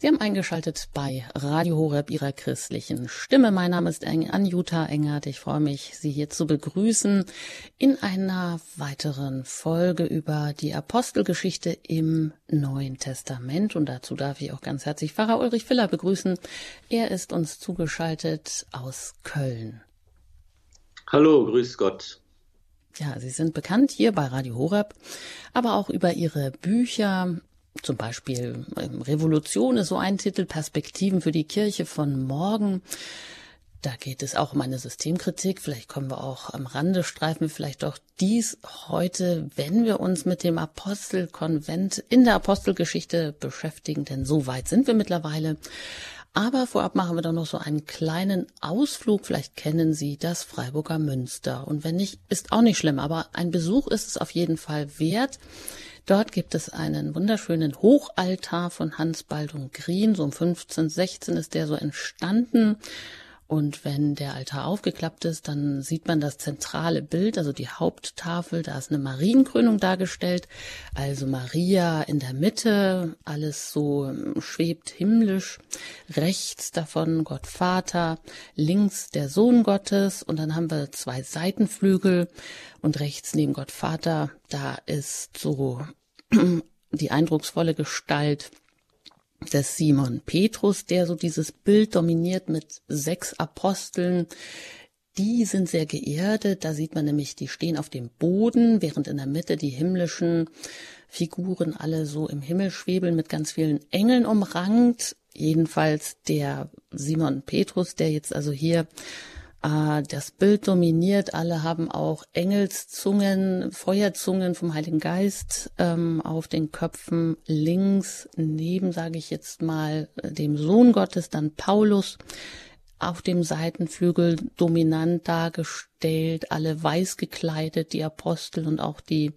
Sie haben eingeschaltet bei Radio Horeb Ihrer christlichen Stimme. Mein Name ist Anjuta Engert. Ich freue mich, Sie hier zu begrüßen in einer weiteren Folge über die Apostelgeschichte im Neuen Testament. Und dazu darf ich auch ganz herzlich Pfarrer Ulrich Filler begrüßen. Er ist uns zugeschaltet aus Köln. Hallo, grüß Gott. Ja, Sie sind bekannt hier bei Radio Horeb, aber auch über Ihre Bücher, zum Beispiel ähm, Revolution ist so ein Titel, Perspektiven für die Kirche von morgen. Da geht es auch um eine Systemkritik. Vielleicht kommen wir auch am Rande streifen vielleicht doch dies heute, wenn wir uns mit dem Apostelkonvent in der Apostelgeschichte beschäftigen, denn so weit sind wir mittlerweile. Aber vorab machen wir doch noch so einen kleinen Ausflug. Vielleicht kennen Sie das Freiburger Münster. Und wenn nicht, ist auch nicht schlimm. Aber ein Besuch ist es auf jeden Fall wert. Dort gibt es einen wunderschönen Hochaltar von Hans Baldung Grien. So um 15, 16 ist der so entstanden. Und wenn der Altar aufgeklappt ist, dann sieht man das zentrale Bild, also die Haupttafel. Da ist eine Marienkrönung dargestellt. Also Maria in der Mitte, alles so ähm, schwebt himmlisch. Rechts davon Gott Vater, links der Sohn Gottes. Und dann haben wir zwei Seitenflügel. Und rechts neben Gott Vater, da ist so die eindrucksvolle Gestalt des Simon Petrus, der so dieses Bild dominiert mit sechs Aposteln. Die sind sehr geerdet. Da sieht man nämlich, die stehen auf dem Boden, während in der Mitte die himmlischen Figuren alle so im Himmel schwebeln mit ganz vielen Engeln umrankt. Jedenfalls der Simon Petrus, der jetzt also hier äh, das Bild dominiert. Alle haben auch Engelszungen, Feuerzungen vom Heiligen Geist ähm, auf den Köpfen. Links neben, sage ich jetzt mal, dem Sohn Gottes, dann Paulus auf dem Seitenflügel dominant dargestellt, alle weiß gekleidet, die Apostel und auch die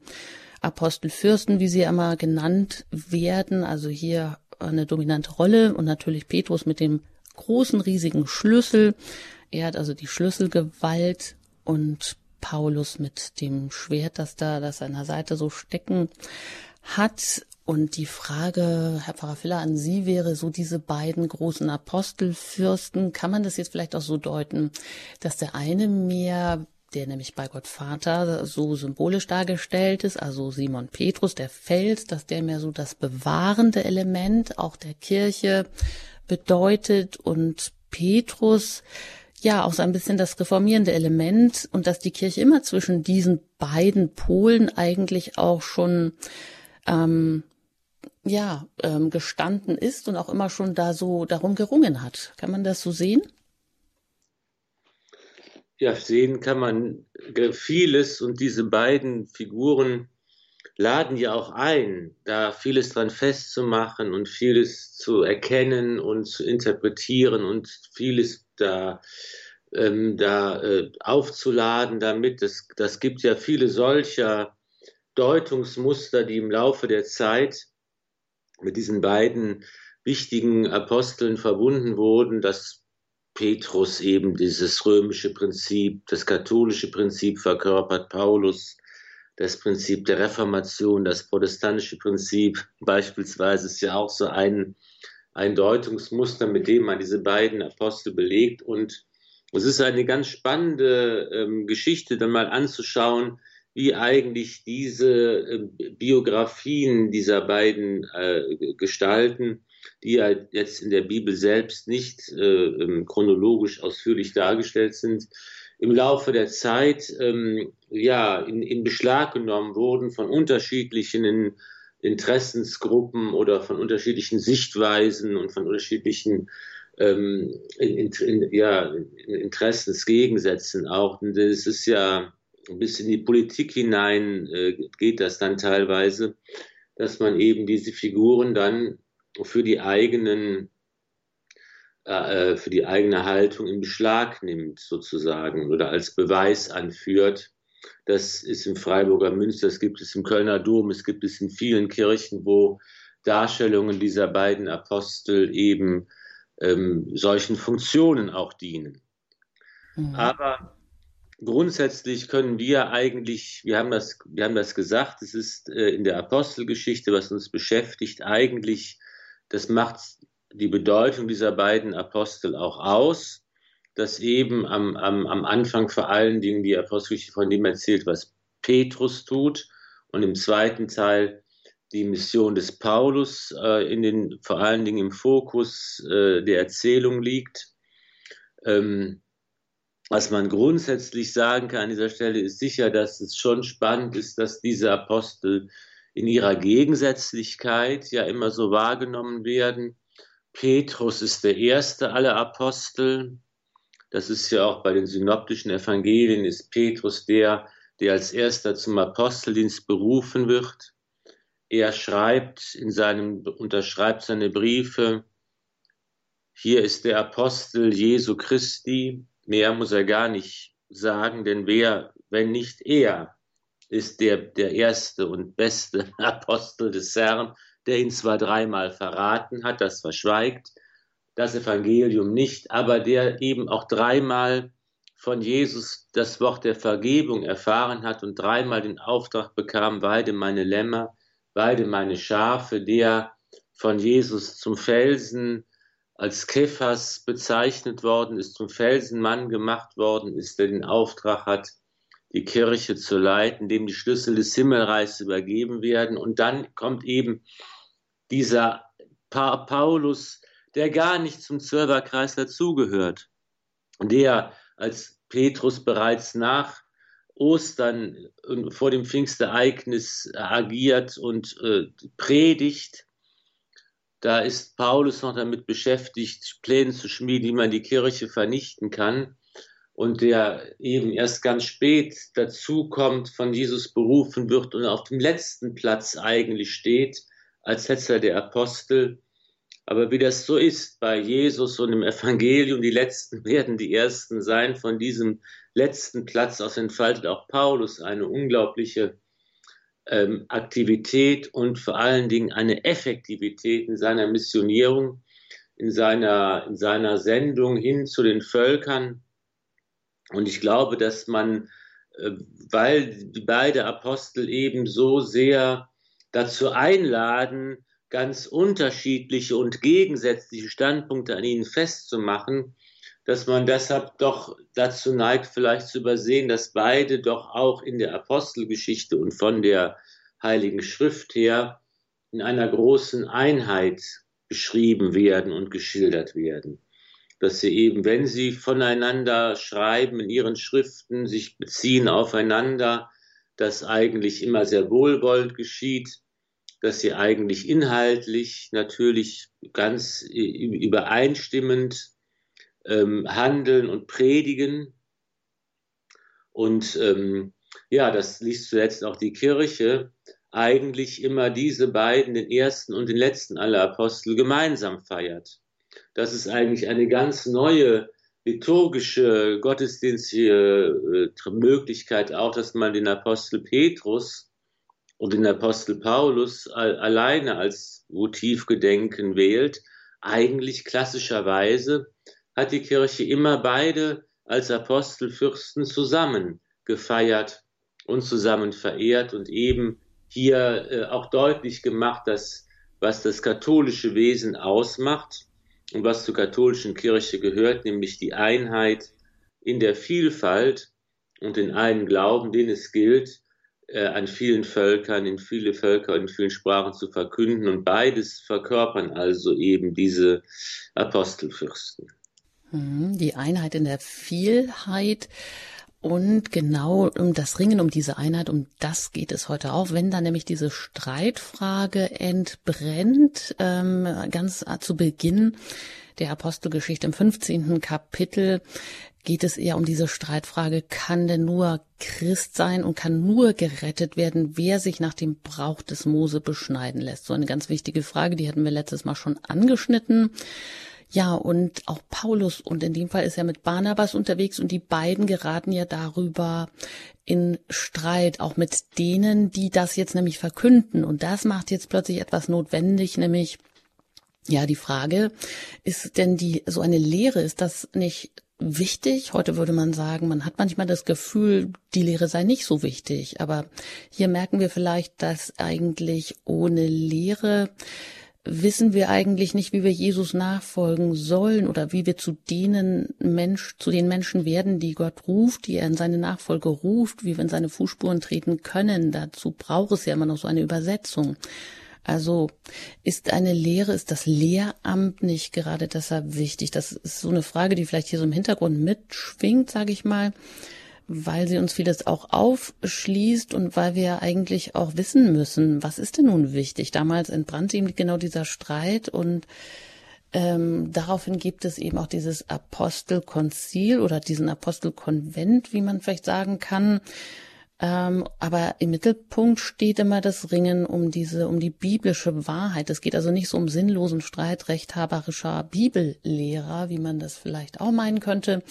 Apostelfürsten, wie sie immer genannt werden. Also hier eine dominante Rolle und natürlich Petrus mit dem großen, riesigen Schlüssel, er hat also die Schlüsselgewalt und Paulus mit dem Schwert, das da, das seiner Seite so stecken hat. Und die Frage, Herr Pfarrer Filler, an Sie wäre so diese beiden großen Apostelfürsten. Kann man das jetzt vielleicht auch so deuten, dass der eine mehr der nämlich bei Gott Vater so symbolisch dargestellt ist, also Simon Petrus, der Fels, dass der mehr so das bewahrende Element auch der Kirche bedeutet und Petrus ja auch so ein bisschen das reformierende Element und dass die Kirche immer zwischen diesen beiden Polen eigentlich auch schon ähm, ja ähm, gestanden ist und auch immer schon da so darum gerungen hat. Kann man das so sehen? Ja, sehen kann man vieles und diese beiden Figuren laden ja auch ein, da vieles dran festzumachen und vieles zu erkennen und zu interpretieren und vieles da, ähm, da äh, aufzuladen damit. Das, das gibt ja viele solcher Deutungsmuster, die im Laufe der Zeit mit diesen beiden wichtigen Aposteln verbunden wurden, dass Petrus eben dieses römische Prinzip, das katholische Prinzip verkörpert, Paulus das Prinzip der Reformation, das protestantische Prinzip beispielsweise ist ja auch so ein ein Deutungsmuster, mit dem man diese beiden Apostel belegt. Und es ist eine ganz spannende ähm, Geschichte, dann mal anzuschauen, wie eigentlich diese äh, Biografien dieser beiden äh, Gestalten, die ja jetzt in der Bibel selbst nicht äh, ähm, chronologisch ausführlich dargestellt sind, im Laufe der Zeit ähm, ja in, in Beschlag genommen wurden von unterschiedlichen Interessensgruppen oder von unterschiedlichen Sichtweisen und von unterschiedlichen ähm, in, in, ja, Interessensgegensätzen auch. Und es ist ja bis in die Politik hinein äh, geht das dann teilweise, dass man eben diese Figuren dann für die eigenen äh, für die eigene Haltung in Beschlag nimmt sozusagen oder als Beweis anführt das ist im Freiburger Münster, das gibt es im Kölner Dom, es gibt es in vielen Kirchen, wo Darstellungen dieser beiden Apostel eben ähm, solchen Funktionen auch dienen. Mhm. Aber grundsätzlich können wir eigentlich, wir haben das, wir haben das gesagt, es ist äh, in der Apostelgeschichte, was uns beschäftigt, eigentlich, das macht die Bedeutung dieser beiden Apostel auch aus, dass eben am, am, am Anfang vor allen Dingen die Apostelgeschichte von dem erzählt, was Petrus tut und im zweiten Teil die Mission des Paulus äh, in den, vor allen Dingen im Fokus äh, der Erzählung liegt. Ähm, was man grundsätzlich sagen kann an dieser Stelle ist sicher, dass es schon spannend ist, dass diese Apostel in ihrer Gegensätzlichkeit ja immer so wahrgenommen werden. Petrus ist der erste aller Apostel. Das ist ja auch bei den synoptischen Evangelien, ist Petrus der, der als erster zum Aposteldienst berufen wird. Er schreibt in seinem, unterschreibt seine Briefe, hier ist der Apostel Jesu Christi, Mehr muss er gar nicht sagen, denn wer, wenn nicht er, ist der, der erste und beste Apostel des Herrn, der ihn zwar dreimal verraten hat, das verschweigt das Evangelium nicht, aber der eben auch dreimal von Jesus das Wort der Vergebung erfahren hat und dreimal den Auftrag bekam, weide meine Lämmer, weide meine Schafe, der von Jesus zum Felsen als Kephas bezeichnet worden ist, zum Felsenmann gemacht worden ist, der den Auftrag hat, die Kirche zu leiten, dem die Schlüssel des Himmelreichs übergeben werden. Und dann kommt eben dieser pa Paulus, der gar nicht zum Zwölferkreis dazugehört, der als Petrus bereits nach Ostern vor dem Pfingstereignis agiert und äh, predigt, da ist Paulus noch damit beschäftigt, Pläne zu schmieden, wie man die Kirche vernichten kann. Und der eben erst ganz spät dazu kommt, von Jesus berufen wird und auf dem letzten Platz eigentlich steht, als letzter der Apostel. Aber wie das so ist bei Jesus und im Evangelium, die Letzten werden die Ersten sein. Von diesem letzten Platz aus entfaltet auch Paulus eine unglaubliche ähm, Aktivität und vor allen Dingen eine Effektivität in seiner Missionierung, in seiner, in seiner Sendung hin zu den Völkern. Und ich glaube, dass man, äh, weil die beiden Apostel eben so sehr dazu einladen, ganz unterschiedliche und gegensätzliche Standpunkte an ihnen festzumachen, dass man deshalb doch dazu neigt, vielleicht zu übersehen, dass beide doch auch in der Apostelgeschichte und von der Heiligen Schrift her in einer großen Einheit beschrieben werden und geschildert werden. Dass sie eben, wenn sie voneinander schreiben in ihren Schriften, sich beziehen aufeinander, das eigentlich immer sehr wohlwollend geschieht, dass sie eigentlich inhaltlich natürlich ganz übereinstimmend ähm, handeln und predigen. Und ähm, ja, das liest zuletzt auch die Kirche, eigentlich immer diese beiden, den ersten und den letzten aller Apostel, gemeinsam feiert. Das ist eigentlich eine ganz neue liturgische, gottesdienstliche äh, Möglichkeit auch, dass man den Apostel Petrus und den Apostel Paulus alleine als Motivgedenken wählt. Eigentlich klassischerweise hat die Kirche immer beide als Apostelfürsten zusammen gefeiert und zusammen verehrt und eben hier äh, auch deutlich gemacht, dass was das katholische Wesen ausmacht und was zur katholischen Kirche gehört, nämlich die Einheit in der Vielfalt und den einen Glauben, den es gilt, an vielen Völkern, in viele Völker und in vielen Sprachen zu verkünden. Und beides verkörpern also eben diese Apostelfürsten. Mhm, die Einheit in der Vielheit. Und genau um das Ringen um diese Einheit, um das geht es heute auch. Wenn dann nämlich diese Streitfrage entbrennt, ähm, ganz zu Beginn der Apostelgeschichte im 15. Kapitel geht es eher um diese Streitfrage, kann denn nur Christ sein und kann nur gerettet werden, wer sich nach dem Brauch des Mose beschneiden lässt? So eine ganz wichtige Frage, die hatten wir letztes Mal schon angeschnitten. Ja, und auch Paulus, und in dem Fall ist er mit Barnabas unterwegs und die beiden geraten ja darüber in Streit, auch mit denen, die das jetzt nämlich verkünden. Und das macht jetzt plötzlich etwas notwendig, nämlich ja, die Frage, ist denn die, so eine Lehre, ist das nicht wichtig? Heute würde man sagen, man hat manchmal das Gefühl, die Lehre sei nicht so wichtig. Aber hier merken wir vielleicht, dass eigentlich ohne Lehre wissen wir eigentlich nicht, wie wir Jesus nachfolgen sollen oder wie wir zu denen Mensch, zu den Menschen werden, die Gott ruft, die er in seine Nachfolge ruft, wie wir in seine Fußspuren treten können. Dazu braucht es ja immer noch so eine Übersetzung. Also ist eine Lehre, ist das Lehramt nicht gerade deshalb wichtig? Das ist so eine Frage, die vielleicht hier so im Hintergrund mitschwingt, sage ich mal weil sie uns vieles auch aufschließt und weil wir eigentlich auch wissen müssen, was ist denn nun wichtig. Damals entbrannte ihm genau dieser Streit und ähm, daraufhin gibt es eben auch dieses Apostelkonzil oder diesen Apostelkonvent, wie man vielleicht sagen kann. Ähm, aber im Mittelpunkt steht immer das Ringen um diese, um die biblische Wahrheit. Es geht also nicht so um sinnlosen Streit rechthaberischer Bibellehrer, wie man das vielleicht auch meinen könnte,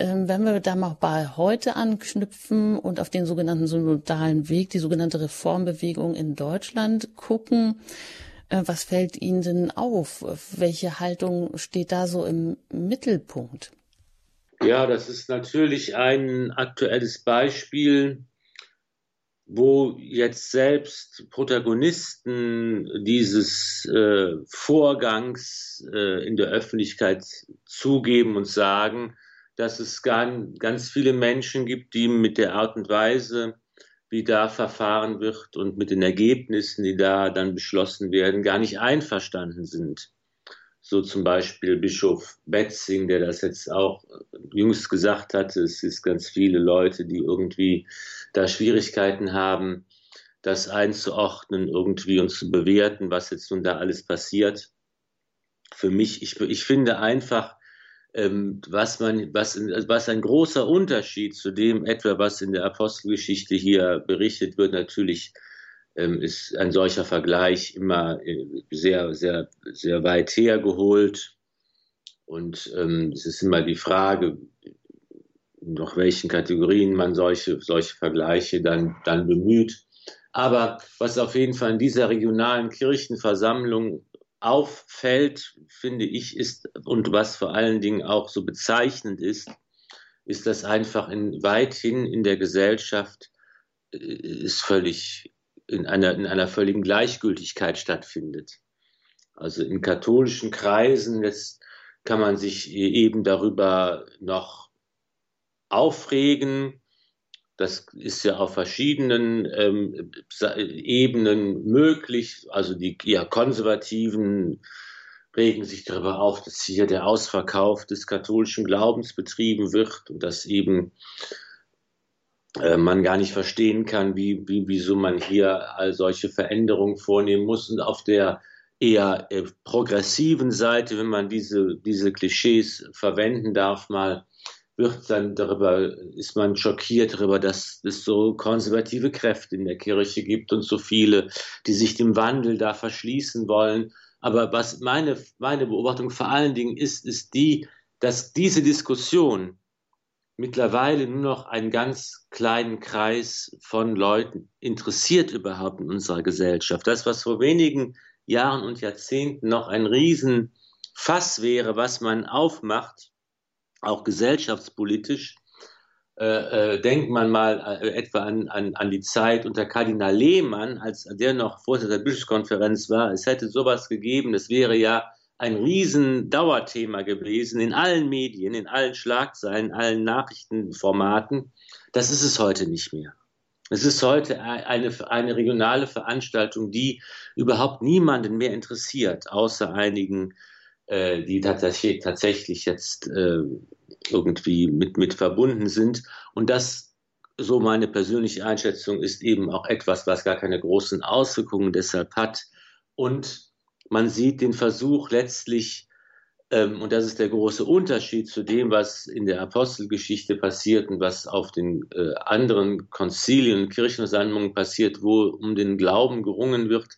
ähm, wenn wir da mal bei heute anknüpfen und auf den sogenannten synodalen Weg, die sogenannte Reformbewegung in Deutschland gucken, äh, was fällt Ihnen denn auf? Welche Haltung steht da so im Mittelpunkt? Ja, das ist natürlich ein aktuelles Beispiel, wo jetzt selbst Protagonisten dieses äh, Vorgangs äh, in der Öffentlichkeit zugeben und sagen, dass es ganz viele Menschen gibt, die mit der Art und Weise, wie da verfahren wird und mit den Ergebnissen, die da dann beschlossen werden, gar nicht einverstanden sind. So zum Beispiel Bischof Betzing, der das jetzt auch jüngst gesagt hatte, es ist ganz viele Leute, die irgendwie da Schwierigkeiten haben, das einzuordnen, irgendwie und zu bewerten, was jetzt nun da alles passiert. Für mich, ich, ich finde einfach, ähm, was man, was, was ein großer Unterschied zu dem etwa, was in der Apostelgeschichte hier berichtet wird, natürlich ist ein solcher Vergleich immer äh, sehr, sehr, sehr weit hergeholt. Und ähm, es ist immer die Frage, nach welchen Kategorien man solche, solche Vergleiche dann, dann bemüht. Aber was auf jeden Fall in dieser regionalen Kirchenversammlung auffällt, finde ich, ist und was vor allen Dingen auch so bezeichnend ist, ist, dass einfach in, weithin in der Gesellschaft äh, ist völlig in einer, in einer völligen Gleichgültigkeit stattfindet. Also in katholischen Kreisen jetzt kann man sich eben darüber noch aufregen, das ist ja auf verschiedenen ähm, Ebenen möglich. Also die eher Konservativen regen sich darüber auf, dass hier der Ausverkauf des katholischen Glaubens betrieben wird und dass eben man gar nicht verstehen kann, wie, wie, wieso man hier solche Veränderungen vornehmen muss. Und auf der eher äh, progressiven Seite, wenn man diese, diese Klischees verwenden darf, mal wird dann darüber, ist man schockiert darüber, dass es so konservative Kräfte in der Kirche gibt und so viele, die sich dem Wandel da verschließen wollen. Aber was meine, meine Beobachtung vor allen Dingen ist, ist die, dass diese Diskussion mittlerweile nur noch einen ganz kleinen Kreis von Leuten interessiert überhaupt in unserer Gesellschaft. Das, was vor wenigen Jahren und Jahrzehnten noch ein Riesenfass wäre, was man aufmacht, auch gesellschaftspolitisch. Äh, äh, denkt man mal äh, etwa an, an, an die Zeit unter Kardinal Lehmann, als der noch Vorsitzender der Bischofskonferenz war. Es hätte sowas gegeben, das wäre ja ein riesen Dauerthema gewesen in allen Medien, in allen Schlagzeilen, allen Nachrichtenformaten. Das ist es heute nicht mehr. Es ist heute eine, eine regionale Veranstaltung, die überhaupt niemanden mehr interessiert, außer einigen äh, die tatsächlich, tatsächlich jetzt äh, irgendwie mit, mit verbunden sind. Und das, so meine persönliche Einschätzung, ist eben auch etwas, was gar keine großen Auswirkungen deshalb hat. Und man sieht den Versuch letztlich, ähm, und das ist der große Unterschied zu dem, was in der Apostelgeschichte passiert und was auf den äh, anderen Konzilien und Kirchenversammlungen passiert, wo um den Glauben gerungen wird.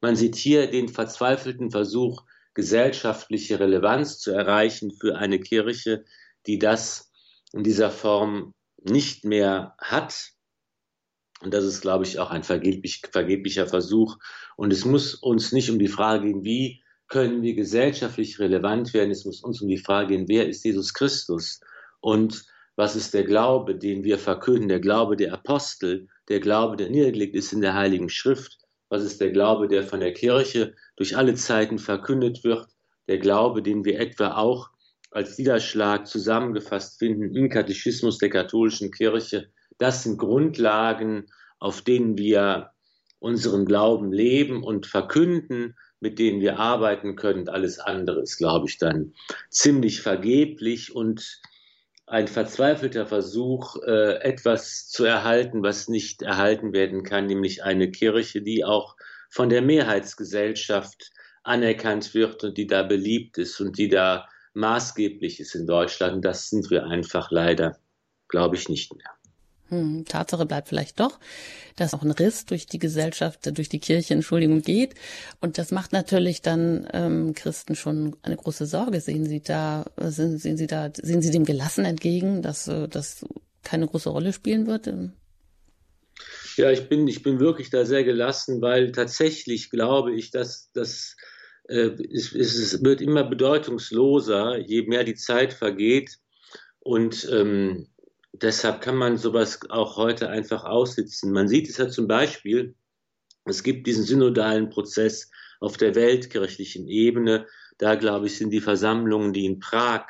Man sieht hier den verzweifelten Versuch, gesellschaftliche Relevanz zu erreichen für eine Kirche, die das in dieser Form nicht mehr hat. Und das ist, glaube ich, auch ein vergeblich, vergeblicher Versuch. Und es muss uns nicht um die Frage gehen, wie können wir gesellschaftlich relevant werden. Es muss uns um die Frage gehen, wer ist Jesus Christus? Und was ist der Glaube, den wir verkünden, der Glaube der Apostel, der Glaube, der niedergelegt ist in der Heiligen Schrift? Was ist der Glaube, der von der Kirche durch alle Zeiten verkündet wird? Der Glaube, den wir etwa auch als Niederschlag zusammengefasst finden im Katechismus der katholischen Kirche. Das sind Grundlagen, auf denen wir unseren Glauben leben und verkünden, mit denen wir arbeiten können. Alles andere ist, glaube ich, dann ziemlich vergeblich und ein verzweifelter Versuch, äh, etwas zu erhalten, was nicht erhalten werden kann, nämlich eine Kirche, die auch von der Mehrheitsgesellschaft anerkannt wird und die da beliebt ist und die da maßgeblich ist in Deutschland. Das sind wir einfach leider, glaube ich, nicht mehr. Hm, Tatsache bleibt vielleicht doch, dass auch ein Riss durch die Gesellschaft, durch die Kirche, Entschuldigung, geht. Und das macht natürlich dann ähm, Christen schon eine große Sorge. Sehen Sie da, sehen, sehen Sie da, sehen Sie dem gelassen entgegen, dass äh, das keine große Rolle spielen wird? Ja, ich bin, ich bin wirklich da sehr gelassen, weil tatsächlich glaube ich, dass das äh, es, es wird immer bedeutungsloser, je mehr die Zeit vergeht. Und ähm, deshalb kann man sowas auch heute einfach aussitzen. Man sieht es ja zum Beispiel, es gibt diesen synodalen Prozess auf der weltkirchlichen Ebene. Da, glaube ich, sind die Versammlungen, die in Prag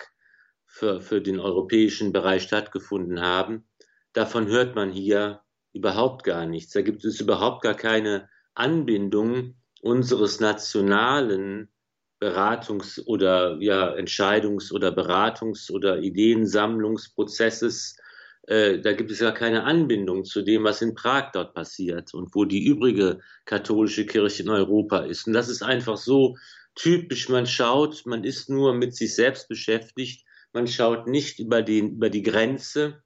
für, für den europäischen Bereich stattgefunden haben. Davon hört man hier überhaupt gar nichts. Da gibt es überhaupt gar keine Anbindung unseres nationalen Beratungs- oder ja, Entscheidungs- oder Beratungs- oder Ideensammlungsprozesses äh, da gibt es ja keine Anbindung zu dem, was in Prag dort passiert und wo die übrige katholische Kirche in Europa ist. Und das ist einfach so typisch. Man schaut, man ist nur mit sich selbst beschäftigt. Man schaut nicht über, den, über die Grenze.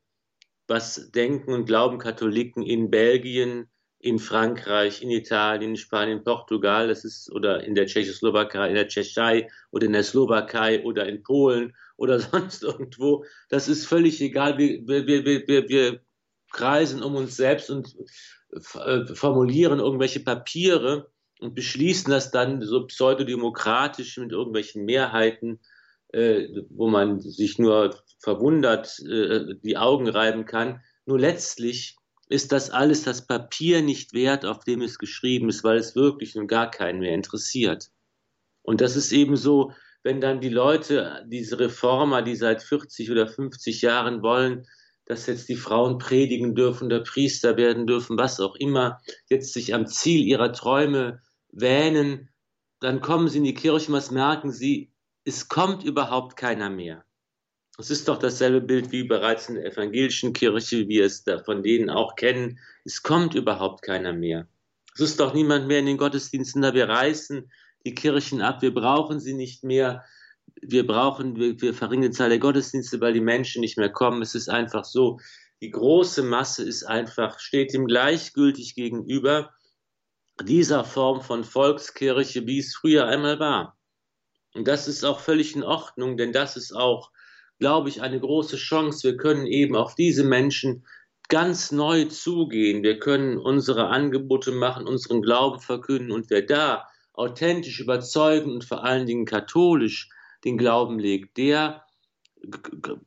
Was denken und glauben Katholiken in Belgien, in Frankreich, in Italien, in Spanien, Portugal, das ist, oder in der Tschechoslowakei, in der Tschechei oder in der Slowakei oder in Polen oder sonst irgendwo. Das ist völlig egal. Wir, wir, wir, wir, wir kreisen um uns selbst und äh, formulieren irgendwelche Papiere und beschließen das dann so pseudodemokratisch mit irgendwelchen Mehrheiten, äh, wo man sich nur verwundert äh, die Augen reiben kann. Nur letztlich ist das alles das Papier nicht wert, auf dem es geschrieben ist, weil es wirklich nun gar keinen mehr interessiert. Und das ist eben so, wenn dann die Leute, diese Reformer, die seit 40 oder 50 Jahren wollen, dass jetzt die Frauen predigen dürfen oder Priester werden dürfen, was auch immer, jetzt sich am Ziel ihrer Träume wähnen, dann kommen sie in die Kirche, was merken sie, es kommt überhaupt keiner mehr. Es ist doch dasselbe Bild wie bereits in der evangelischen Kirche, wie wir es da von denen auch kennen. Es kommt überhaupt keiner mehr. Es ist doch niemand mehr in den Gottesdiensten da. Wir reißen die Kirchen ab. Wir brauchen sie nicht mehr. Wir brauchen, wir, wir verringern die Zahl der Gottesdienste, weil die Menschen nicht mehr kommen. Es ist einfach so. Die große Masse ist einfach, steht ihm gleichgültig gegenüber dieser Form von Volkskirche, wie es früher einmal war. Und das ist auch völlig in Ordnung, denn das ist auch glaube ich, eine große Chance. Wir können eben auf diese Menschen ganz neu zugehen. Wir können unsere Angebote machen, unseren Glauben verkünden und wer da authentisch überzeugen und vor allen Dingen katholisch den Glauben legt, der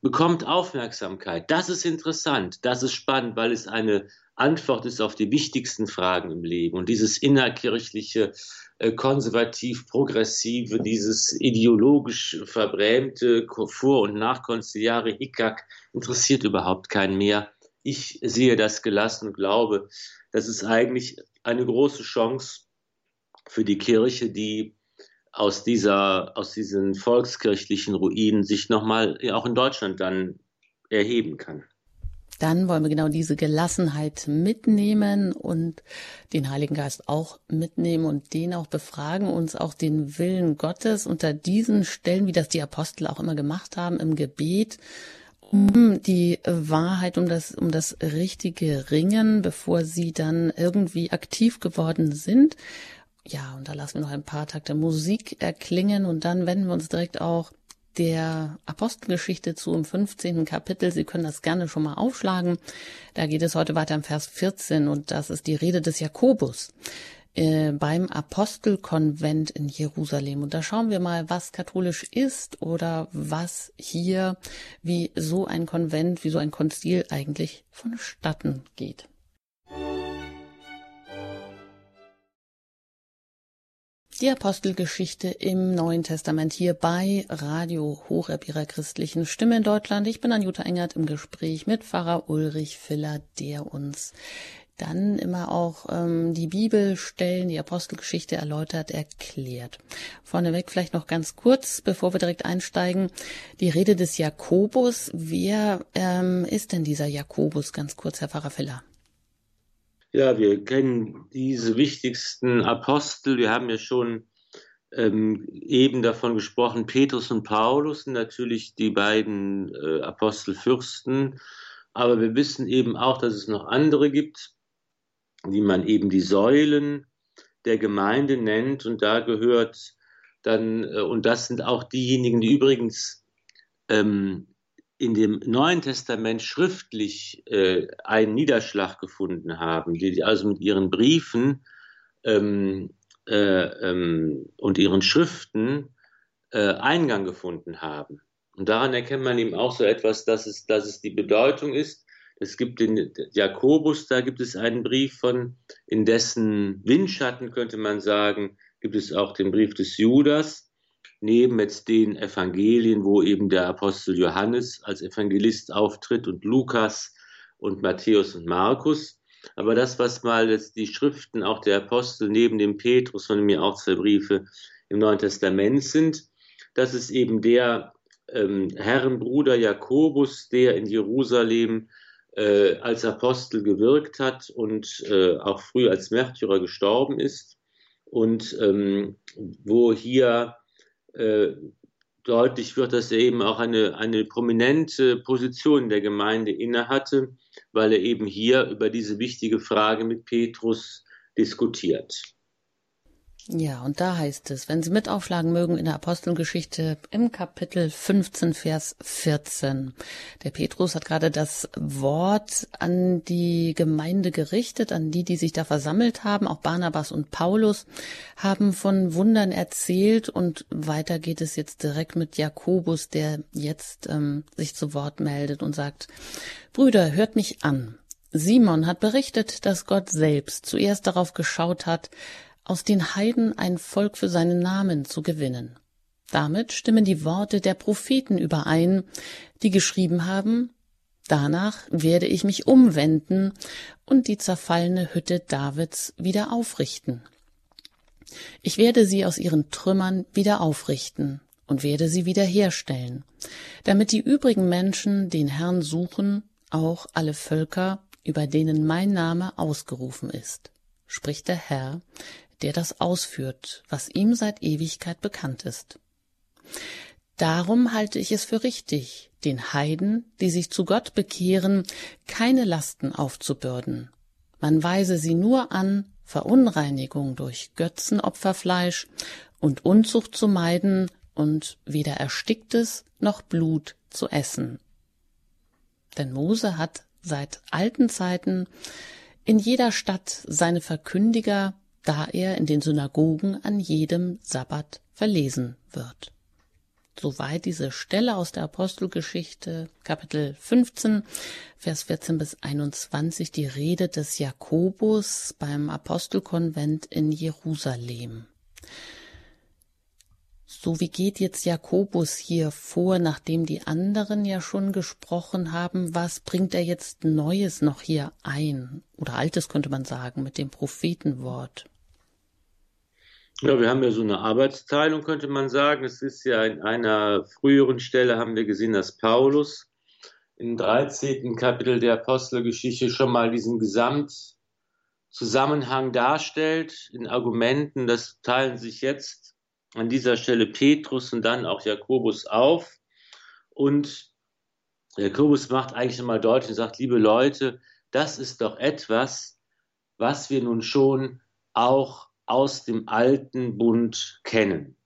bekommt Aufmerksamkeit. Das ist interessant, das ist spannend, weil es eine Antwort ist auf die wichtigsten Fragen im Leben. Und dieses innerkirchliche, äh, konservativ-progressive, dieses ideologisch verbrämte vor- und nachkonziliare Hickhack interessiert überhaupt keinen mehr. Ich sehe das gelassen und glaube, das ist eigentlich eine große Chance für die Kirche, die aus dieser, aus diesen volkskirchlichen Ruinen sich nochmal auch in Deutschland dann erheben kann dann wollen wir genau diese Gelassenheit mitnehmen und den Heiligen Geist auch mitnehmen und den auch befragen, uns auch den Willen Gottes unter diesen Stellen, wie das die Apostel auch immer gemacht haben, im Gebet, um die Wahrheit, um das, um das richtige Ringen, bevor sie dann irgendwie aktiv geworden sind. Ja, und da lassen wir noch ein paar Takte Musik erklingen und dann wenden wir uns direkt auch der Apostelgeschichte zu im 15. Kapitel. Sie können das gerne schon mal aufschlagen. Da geht es heute weiter im Vers 14 und das ist die Rede des Jakobus äh, beim Apostelkonvent in Jerusalem. Und da schauen wir mal, was katholisch ist oder was hier, wie so ein Konvent, wie so ein Konzil eigentlich vonstatten geht. Die Apostelgeschichte im Neuen Testament hier bei Radio Horeb ihrer christlichen Stimme in Deutschland. Ich bin Anjuta Engert im Gespräch mit Pfarrer Ulrich Filler, der uns dann immer auch ähm, die Bibelstellen, die Apostelgeschichte erläutert, erklärt. Vorneweg vielleicht noch ganz kurz, bevor wir direkt einsteigen, die Rede des Jakobus. Wer ähm, ist denn dieser Jakobus? Ganz kurz, Herr Pfarrer Filler. Ja, wir kennen diese wichtigsten Apostel. Wir haben ja schon ähm, eben davon gesprochen, Petrus und Paulus sind natürlich die beiden äh, Apostelfürsten. Aber wir wissen eben auch, dass es noch andere gibt, die man eben die Säulen der Gemeinde nennt. Und da gehört dann, äh, und das sind auch diejenigen, die übrigens ähm, in dem Neuen Testament schriftlich äh, einen Niederschlag gefunden haben, die also mit ihren Briefen ähm, äh, ähm, und ihren Schriften äh, Eingang gefunden haben. Und daran erkennt man eben auch so etwas, dass es, dass es die Bedeutung ist. Es gibt den Jakobus, da gibt es einen Brief von, in dessen Windschatten könnte man sagen, gibt es auch den Brief des Judas neben jetzt den Evangelien, wo eben der Apostel Johannes als Evangelist auftritt und Lukas und Matthäus und Markus. Aber das, was mal jetzt die Schriften auch der Apostel neben dem Petrus, von mir auch zwei Briefe im Neuen Testament sind, das ist eben der ähm, Herrenbruder Jakobus, der in Jerusalem äh, als Apostel gewirkt hat und äh, auch früh als Märtyrer gestorben ist und ähm, wo hier äh, deutlich wird, dass er eben auch eine, eine prominente Position der Gemeinde innehatte, weil er eben hier über diese wichtige Frage mit Petrus diskutiert. Ja, und da heißt es, wenn Sie mit aufschlagen mögen in der Apostelgeschichte im Kapitel 15, Vers 14. Der Petrus hat gerade das Wort an die Gemeinde gerichtet, an die, die sich da versammelt haben. Auch Barnabas und Paulus haben von Wundern erzählt und weiter geht es jetzt direkt mit Jakobus, der jetzt ähm, sich zu Wort meldet und sagt, Brüder, hört mich an. Simon hat berichtet, dass Gott selbst zuerst darauf geschaut hat, aus den Heiden ein Volk für seinen Namen zu gewinnen. Damit stimmen die Worte der Propheten überein, die geschrieben haben, Danach werde ich mich umwenden und die zerfallene Hütte Davids wieder aufrichten. Ich werde sie aus ihren Trümmern wieder aufrichten und werde sie wiederherstellen, damit die übrigen Menschen den Herrn suchen, auch alle Völker, über denen mein Name ausgerufen ist, spricht der Herr, der das ausführt, was ihm seit Ewigkeit bekannt ist. Darum halte ich es für richtig, den Heiden, die sich zu Gott bekehren, keine Lasten aufzubürden. Man weise sie nur an, Verunreinigung durch Götzenopferfleisch und Unzucht zu meiden und weder Ersticktes noch Blut zu essen. Denn Mose hat seit alten Zeiten in jeder Stadt seine Verkündiger da er in den Synagogen an jedem Sabbat verlesen wird. Soweit diese Stelle aus der Apostelgeschichte, Kapitel 15, Vers 14 bis 21, die Rede des Jakobus beim Apostelkonvent in Jerusalem. So wie geht jetzt Jakobus hier vor, nachdem die anderen ja schon gesprochen haben? Was bringt er jetzt Neues noch hier ein? Oder Altes könnte man sagen mit dem Prophetenwort. Ja, wir haben ja so eine Arbeitsteilung, könnte man sagen. Es ist ja in einer früheren Stelle haben wir gesehen, dass Paulus im 13. Kapitel der Apostelgeschichte schon mal diesen Gesamtzusammenhang darstellt in Argumenten. Das teilen sich jetzt an dieser Stelle Petrus und dann auch Jakobus auf. Und Jakobus macht eigentlich nochmal deutlich und sagt, liebe Leute, das ist doch etwas, was wir nun schon auch aus dem alten Bund kennen.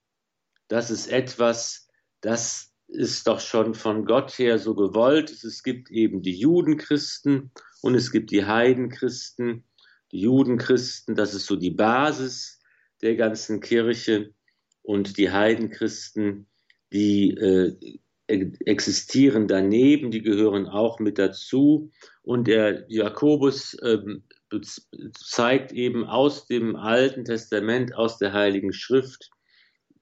Das ist etwas, das ist doch schon von Gott her so gewollt. Es gibt eben die Judenchristen und es gibt die Heidenchristen. Die Judenchristen, das ist so die Basis der ganzen Kirche und die Heidenchristen, die äh, existieren daneben, die gehören auch mit dazu. Und der Jakobus äh, zeigt eben aus dem Alten Testament, aus der Heiligen Schrift,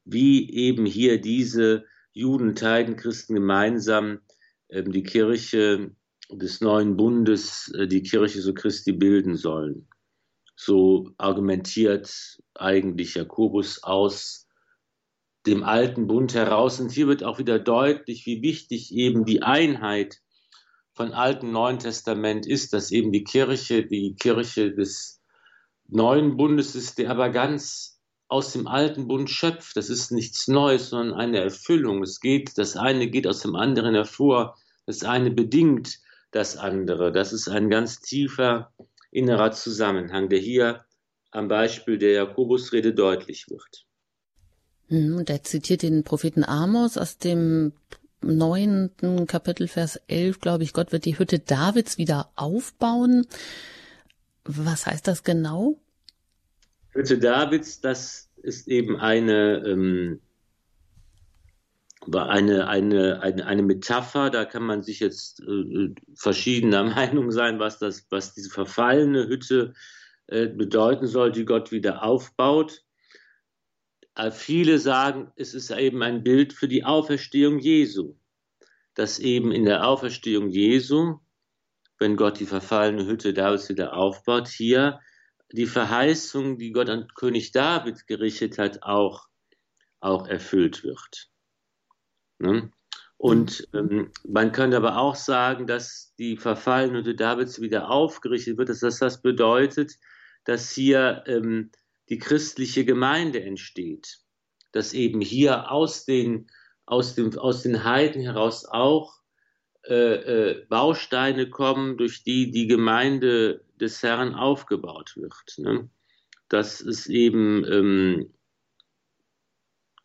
wie eben hier diese Juden, Christen gemeinsam ähm, die Kirche des neuen Bundes, äh, die Kirche so Christi bilden sollen. So argumentiert eigentlich Jakobus aus dem alten Bund heraus. Und hier wird auch wieder deutlich, wie wichtig eben die Einheit von Alten Neuen Testament ist, dass eben die Kirche, die Kirche des neuen Bundes ist, der aber ganz aus dem alten Bund schöpft. Das ist nichts Neues, sondern eine Erfüllung. Es geht, das eine geht aus dem anderen hervor. Das eine bedingt das andere. Das ist ein ganz tiefer innerer Zusammenhang, der hier am Beispiel der Jakobusrede deutlich wird. Hm, und er zitiert den Propheten Amos aus dem neunten Kapitel, Vers 11, glaube ich, Gott wird die Hütte Davids wieder aufbauen. Was heißt das genau? Hütte Davids, das ist eben eine, ähm, eine, eine, eine, eine Metapher, da kann man sich jetzt äh, verschiedener Meinung sein, was, das, was diese verfallene Hütte äh, bedeuten soll, die Gott wieder aufbaut. Viele sagen, es ist eben ein Bild für die Auferstehung Jesu, dass eben in der Auferstehung Jesu, wenn Gott die verfallene Hütte Davids wieder aufbaut, hier die Verheißung, die Gott an König David gerichtet hat, auch, auch erfüllt wird. Ne? Und ähm, man könnte aber auch sagen, dass die verfallene Hütte Davids wieder aufgerichtet wird, dass das, das bedeutet, dass hier ähm, die christliche Gemeinde entsteht, dass eben hier aus den, aus dem, aus den Heiden heraus auch äh, äh, Bausteine kommen, durch die die Gemeinde des Herrn aufgebaut wird. Ne? Das ist eben ähm,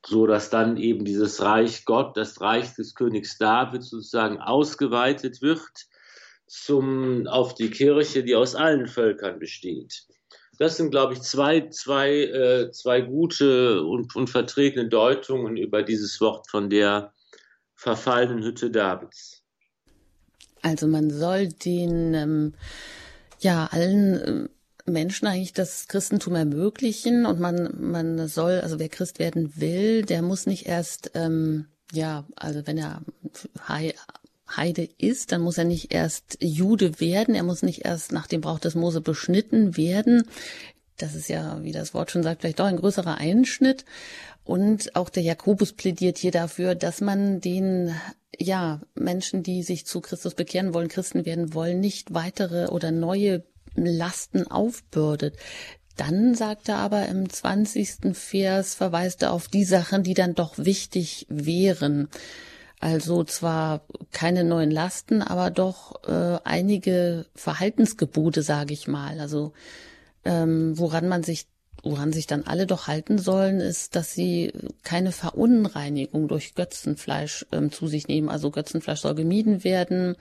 so, dass dann eben dieses Reich Gott, das Reich des Königs David sozusagen ausgeweitet wird zum, auf die Kirche, die aus allen Völkern besteht. Das sind, glaube ich, zwei, zwei, äh, zwei gute und, und vertretene Deutungen über dieses Wort von der verfallenen Hütte Davids. Also man soll den ähm, ja allen ähm, Menschen eigentlich das Christentum ermöglichen und man man soll also wer Christ werden will, der muss nicht erst ähm, ja also wenn er Heide ist, dann muss er nicht erst Jude werden, er muss nicht erst nach dem Brauch des Mose beschnitten werden. Das ist ja, wie das Wort schon sagt, vielleicht doch ein größerer Einschnitt. Und auch der Jakobus plädiert hier dafür, dass man den, ja, Menschen, die sich zu Christus bekehren wollen, Christen werden wollen, nicht weitere oder neue Lasten aufbürdet. Dann sagt er aber im 20. Vers, verweist er auf die Sachen, die dann doch wichtig wären. Also zwar keine neuen Lasten, aber doch äh, einige Verhaltensgebote, sage ich mal. Also ähm, woran man sich woran sich dann alle doch halten sollen, ist, dass sie keine Verunreinigung durch Götzenfleisch ähm, zu sich nehmen. Also Götzenfleisch soll gemieden werden.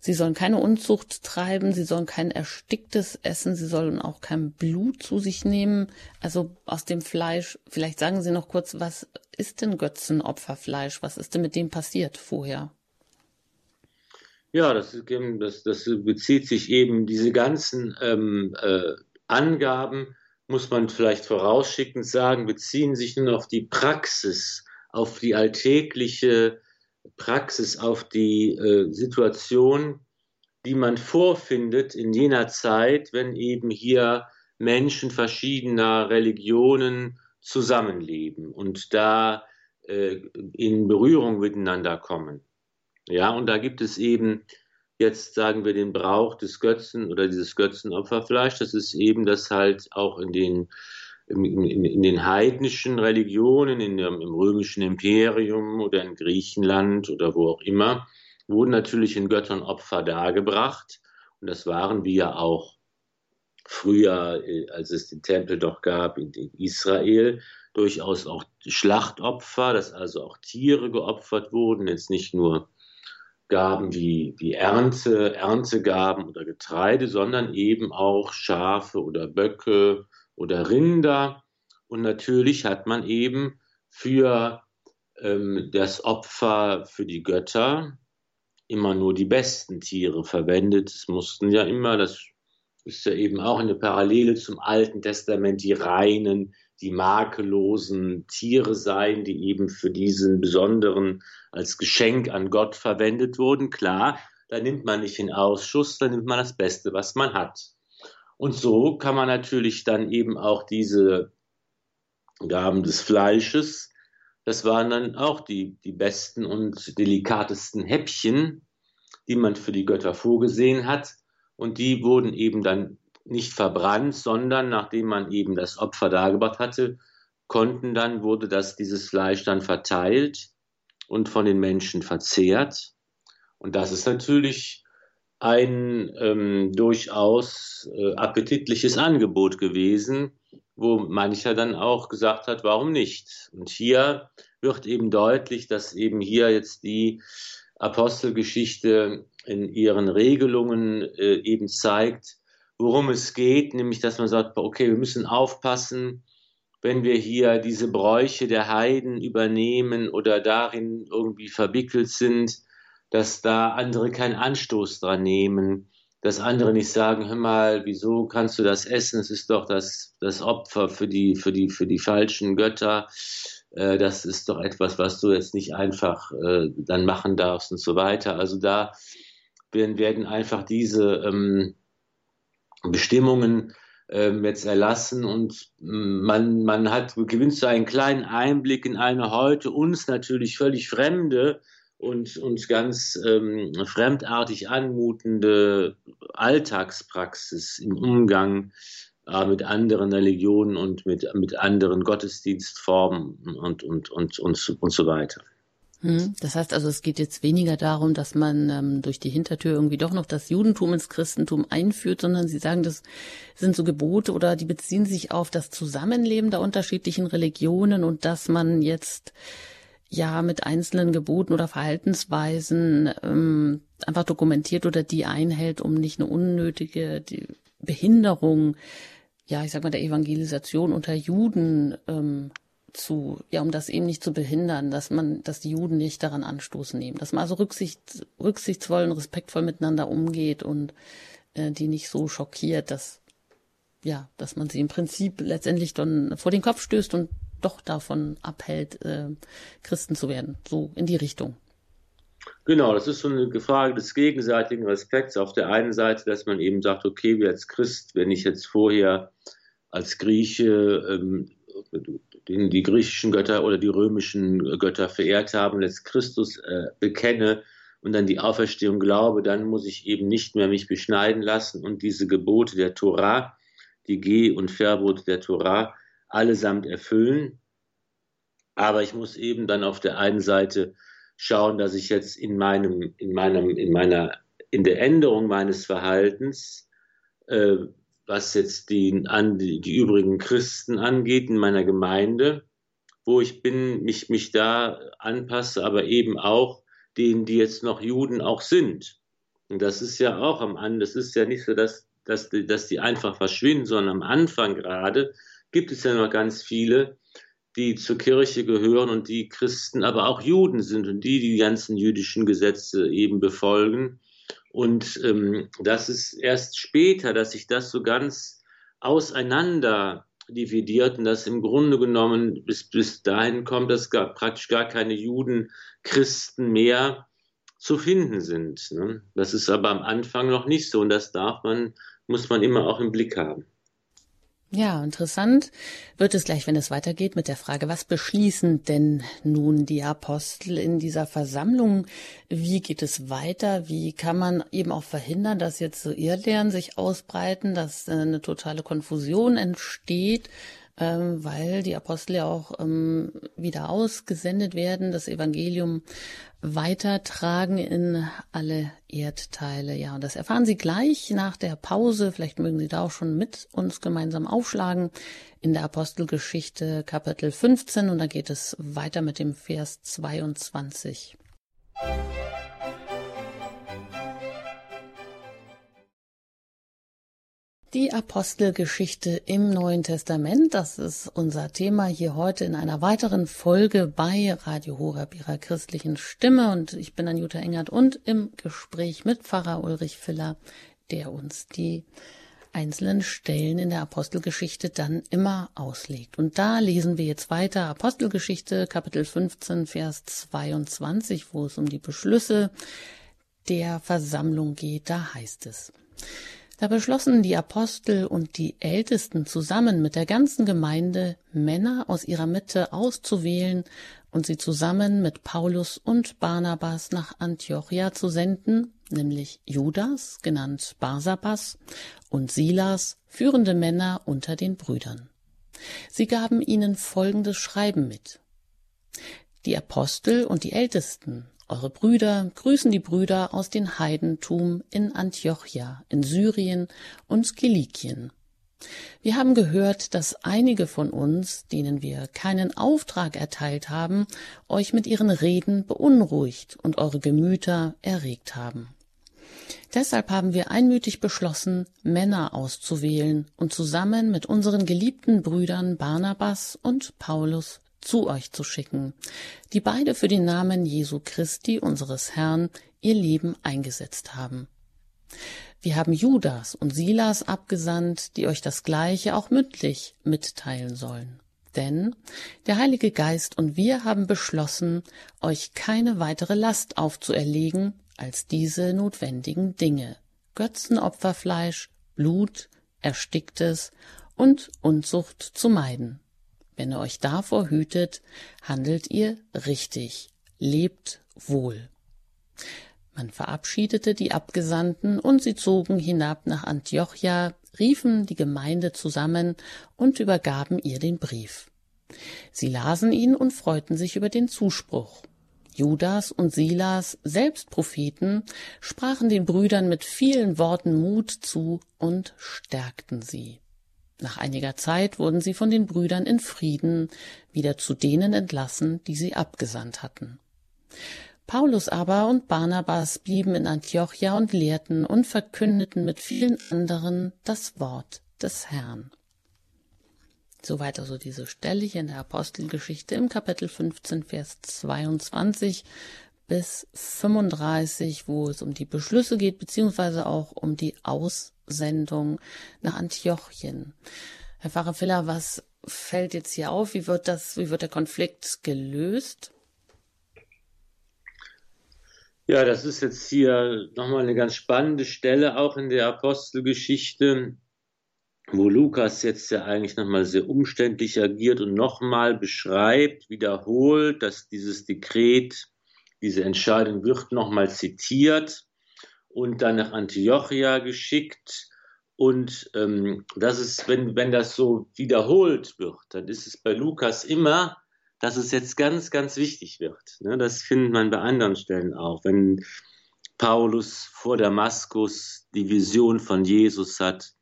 Sie sollen keine Unzucht treiben, sie sollen kein ersticktes essen, sie sollen auch kein Blut zu sich nehmen. Also aus dem Fleisch, vielleicht sagen Sie noch kurz, was ist denn Götzenopferfleisch? Was ist denn mit dem passiert vorher? Ja, das, das, das bezieht sich eben, diese ganzen ähm, äh, Angaben, muss man vielleicht vorausschickend sagen, beziehen sich nun auf die Praxis, auf die alltägliche Praxis, auf die äh, Situation, die man vorfindet in jener Zeit, wenn eben hier Menschen verschiedener Religionen zusammenleben und da äh, in Berührung miteinander kommen. Ja, und da gibt es eben jetzt sagen wir den Brauch des Götzen oder dieses Götzenopferfleisch. Das ist eben das halt auch in den in, in, in den heidnischen Religionen, in dem, im römischen Imperium oder in Griechenland oder wo auch immer, wurden natürlich in Göttern Opfer dargebracht. Und das waren ja auch früher, äh, als es den Tempel doch gab in, in Israel, durchaus auch Schlachtopfer, dass also auch Tiere geopfert wurden, jetzt nicht nur Gaben wie, wie Ernte, Erntegaben oder Getreide, sondern eben auch Schafe oder Böcke oder Rinder. Und natürlich hat man eben für ähm, das Opfer für die Götter immer nur die besten Tiere verwendet. Es mussten ja immer, das ist ja eben auch eine Parallele zum Alten Testament, die reinen, die makellosen Tiere sein, die eben für diesen besonderen als Geschenk an Gott verwendet wurden. Klar, da nimmt man nicht den Ausschuss, da nimmt man das Beste, was man hat. Und so kann man natürlich dann eben auch diese Gaben des Fleisches, das waren dann auch die, die besten und delikatesten Häppchen, die man für die Götter vorgesehen hat. Und die wurden eben dann nicht verbrannt, sondern nachdem man eben das Opfer dargebracht hatte, konnten dann, wurde das, dieses Fleisch dann verteilt und von den Menschen verzehrt. Und das ist natürlich ein ähm, durchaus äh, appetitliches Angebot gewesen, wo mancher dann auch gesagt hat, warum nicht? Und hier wird eben deutlich, dass eben hier jetzt die Apostelgeschichte in ihren Regelungen äh, eben zeigt, worum es geht, nämlich dass man sagt, okay, wir müssen aufpassen, wenn wir hier diese Bräuche der Heiden übernehmen oder darin irgendwie verwickelt sind, dass da andere keinen Anstoß dran nehmen, dass andere nicht sagen, hör mal, wieso kannst du das essen? Es ist doch das, das Opfer für die, für die, für die falschen Götter. Äh, das ist doch etwas, was du jetzt nicht einfach äh, dann machen darfst und so weiter. Also da werden, einfach diese ähm, Bestimmungen ähm, jetzt erlassen und mm, man, man hat, gewinnt so einen kleinen Einblick in eine heute uns natürlich völlig fremde und uns ganz ähm, fremdartig anmutende Alltagspraxis im Umgang äh, mit anderen Religionen und mit, mit anderen Gottesdienstformen und, und, und, und, und so weiter. Hm, das heißt also, es geht jetzt weniger darum, dass man ähm, durch die Hintertür irgendwie doch noch das Judentum ins Christentum einführt, sondern Sie sagen, das sind so Gebote oder die beziehen sich auf das Zusammenleben der unterschiedlichen Religionen und dass man jetzt ja mit einzelnen Geboten oder Verhaltensweisen ähm, einfach dokumentiert oder die einhält, um nicht eine unnötige Behinderung, ja, ich sag mal, der Evangelisation unter Juden ähm, zu, ja, um das eben nicht zu behindern, dass man, dass die Juden nicht daran Anstoß nehmen, dass man also rücksicht, rücksichtsvoll und respektvoll miteinander umgeht und äh, die nicht so schockiert, dass, ja, dass man sie im Prinzip letztendlich dann vor den Kopf stößt und doch davon abhält, äh, Christen zu werden. So in die Richtung. Genau, das ist so eine Frage des gegenseitigen Respekts. Auf der einen Seite, dass man eben sagt, okay, wie als Christ, wenn ich jetzt vorher als Grieche ähm, die griechischen Götter oder die römischen Götter verehrt haben, jetzt Christus äh, bekenne und dann die Auferstehung glaube, dann muss ich eben nicht mehr mich beschneiden lassen und diese Gebote der Torah, die Geh- und Verbote der Torah, allesamt erfüllen. Aber ich muss eben dann auf der einen Seite schauen, dass ich jetzt in meinem, in meinem, in meiner, in der Änderung meines Verhaltens, äh, was jetzt die, an, die, die übrigen Christen angeht in meiner Gemeinde, wo ich bin, mich, mich da anpasse, aber eben auch denen, die jetzt noch Juden auch sind. Und das ist ja auch am Anfang, das ist ja nicht so, dass, dass, dass die einfach verschwinden, sondern am Anfang gerade gibt es ja noch ganz viele, die zur Kirche gehören und die Christen, aber auch Juden sind und die die ganzen jüdischen Gesetze eben befolgen. Und ähm, das ist erst später, dass sich das so ganz auseinander dividiert und dass im Grunde genommen bis, bis dahin kommt, dass gar, praktisch gar keine Juden, Christen mehr zu finden sind. Ne? Das ist aber am Anfang noch nicht so und das darf man, muss man immer auch im Blick haben. Ja, interessant wird es gleich, wenn es weitergeht, mit der Frage, was beschließen denn nun die Apostel in dieser Versammlung? Wie geht es weiter? Wie kann man eben auch verhindern, dass jetzt so Irrlehren sich ausbreiten, dass eine totale Konfusion entsteht? Ähm, weil die Apostel ja auch ähm, wieder ausgesendet werden, das Evangelium weitertragen in alle Erdteile. Ja, und das erfahren Sie gleich nach der Pause. Vielleicht mögen Sie da auch schon mit uns gemeinsam aufschlagen in der Apostelgeschichte Kapitel 15 und da geht es weiter mit dem Vers 22. Die Apostelgeschichte im Neuen Testament, das ist unser Thema hier heute in einer weiteren Folge bei Radio Horeb, ihrer christlichen Stimme. Und ich bin an Jutta Engert und im Gespräch mit Pfarrer Ulrich Filler, der uns die einzelnen Stellen in der Apostelgeschichte dann immer auslegt. Und da lesen wir jetzt weiter Apostelgeschichte Kapitel 15 Vers 22, wo es um die Beschlüsse der Versammlung geht. Da heißt es, da beschlossen die Apostel und die Ältesten zusammen mit der ganzen Gemeinde Männer aus ihrer Mitte auszuwählen und sie zusammen mit Paulus und Barnabas nach Antiochia zu senden, nämlich Judas, genannt Barsabas, und Silas, führende Männer unter den Brüdern. Sie gaben ihnen folgendes Schreiben mit. Die Apostel und die Ältesten, eure Brüder, grüßen die Brüder aus dem Heidentum in Antiochia, in Syrien und Kilikien. Wir haben gehört, dass einige von uns, denen wir keinen Auftrag erteilt haben, euch mit ihren Reden beunruhigt und eure Gemüter erregt haben. Deshalb haben wir einmütig beschlossen, Männer auszuwählen und zusammen mit unseren geliebten Brüdern Barnabas und Paulus zu euch zu schicken, die beide für den Namen Jesu Christi, unseres Herrn, ihr Leben eingesetzt haben. Wir haben Judas und Silas abgesandt, die euch das Gleiche auch mündlich mitteilen sollen. Denn der Heilige Geist und wir haben beschlossen, euch keine weitere Last aufzuerlegen als diese notwendigen Dinge Götzenopferfleisch, Blut, Ersticktes und Unzucht zu meiden. Wenn ihr euch davor hütet, handelt ihr richtig, lebt wohl. Man verabschiedete die Abgesandten und sie zogen hinab nach Antiochia, riefen die Gemeinde zusammen und übergaben ihr den Brief. Sie lasen ihn und freuten sich über den Zuspruch. Judas und Silas, selbst Propheten, sprachen den Brüdern mit vielen Worten Mut zu und stärkten sie. Nach einiger Zeit wurden sie von den Brüdern in Frieden wieder zu denen entlassen, die sie abgesandt hatten. Paulus aber und Barnabas blieben in Antiochia und lehrten und verkündeten mit vielen anderen das Wort des Herrn. Soweit also diese Stelle hier in der Apostelgeschichte im Kapitel 15, Vers 22 bis 35, wo es um die Beschlüsse geht, beziehungsweise auch um die Aussendung nach Antiochien. Herr Pfarrer Filler, was fällt jetzt hier auf? Wie wird das, wie wird der Konflikt gelöst? Ja, das ist jetzt hier nochmal eine ganz spannende Stelle, auch in der Apostelgeschichte, wo Lukas jetzt ja eigentlich nochmal sehr umständlich agiert und nochmal beschreibt, wiederholt, dass dieses Dekret, diese Entscheidung wird nochmal zitiert und dann nach Antiochia geschickt. Und ähm, das ist, wenn, wenn das so wiederholt wird, dann ist es bei Lukas immer dass es jetzt ganz, ganz wichtig wird. Ne? Das findet man bei anderen Stellen auch. Wenn Paulus vor Damaskus die Vision von Jesus hat,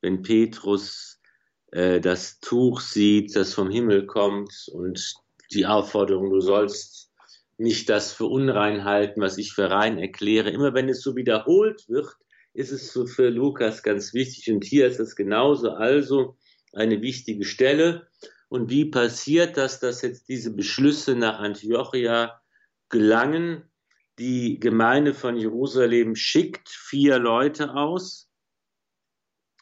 wenn Petrus äh, das Tuch sieht, das vom Himmel kommt und die Aufforderung, du sollst nicht das für unrein halten, was ich für rein erkläre. Immer wenn es so wiederholt wird, ist es so für Lukas ganz wichtig. Und hier ist es genauso also eine wichtige Stelle. Und wie passiert das, dass jetzt diese Beschlüsse nach Antiochia gelangen? Die Gemeinde von Jerusalem schickt vier Leute aus.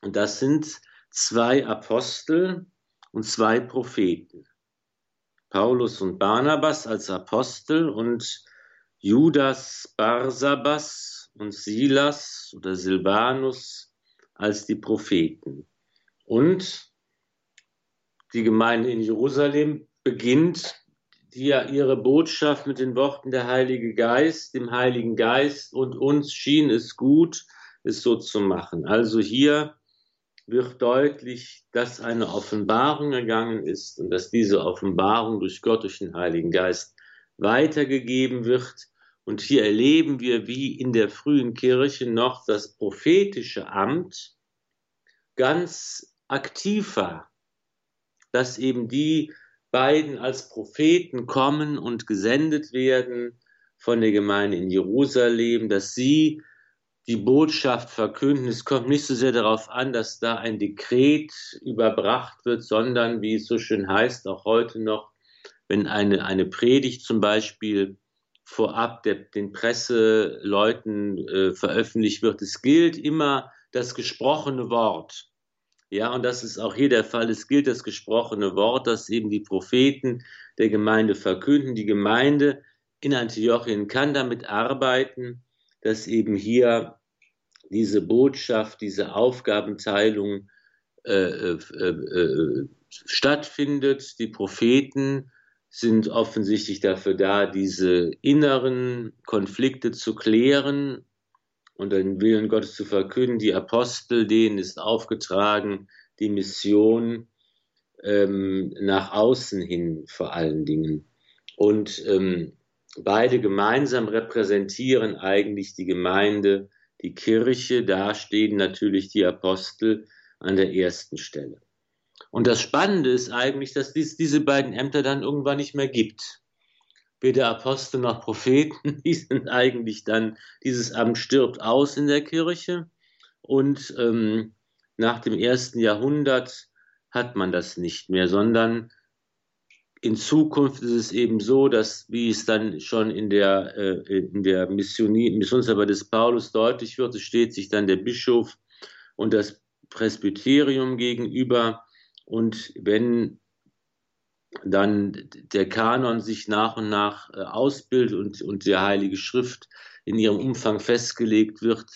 Und das sind zwei Apostel und zwei Propheten. Paulus und Barnabas als Apostel und Judas Barsabas und Silas oder Silvanus als die Propheten. Und die Gemeinde in Jerusalem beginnt, die ja ihre Botschaft mit den Worten der Heilige Geist, dem Heiligen Geist und uns schien es gut, es so zu machen. Also hier wird deutlich, dass eine Offenbarung ergangen ist und dass diese Offenbarung durch Gott, durch den Heiligen Geist weitergegeben wird. Und hier erleben wir, wie in der frühen Kirche noch das prophetische Amt ganz aktiv war dass eben die beiden als Propheten kommen und gesendet werden von der Gemeinde in Jerusalem, dass sie die Botschaft verkünden. Es kommt nicht so sehr darauf an, dass da ein Dekret überbracht wird, sondern, wie es so schön heißt, auch heute noch, wenn eine, eine Predigt zum Beispiel vorab der, den Presseleuten äh, veröffentlicht wird. Es gilt immer das gesprochene Wort. Ja, und das ist auch hier der Fall. Es gilt das gesprochene Wort, das eben die Propheten der Gemeinde verkünden. Die Gemeinde in Antiochien kann damit arbeiten, dass eben hier diese Botschaft, diese Aufgabenteilung äh, äh, äh, stattfindet. Die Propheten sind offensichtlich dafür da, diese inneren Konflikte zu klären und den Willen Gottes zu verkünden. Die Apostel, denen ist aufgetragen, die Mission ähm, nach außen hin vor allen Dingen. Und ähm, beide gemeinsam repräsentieren eigentlich die Gemeinde, die Kirche. Da stehen natürlich die Apostel an der ersten Stelle. Und das Spannende ist eigentlich, dass es diese beiden Ämter dann irgendwann nicht mehr gibt. Weder Apostel noch Propheten, die sind eigentlich dann, dieses Amt stirbt aus in der Kirche. Und ähm, nach dem ersten Jahrhundert hat man das nicht mehr, sondern in Zukunft ist es eben so, dass, wie es dann schon in der, äh, in der Missionsarbeit des Paulus deutlich wird, es steht sich dann der Bischof und das Presbyterium gegenüber. Und wenn dann der Kanon sich nach und nach äh, ausbildet und, und der Heilige Schrift in ihrem Umfang festgelegt wird,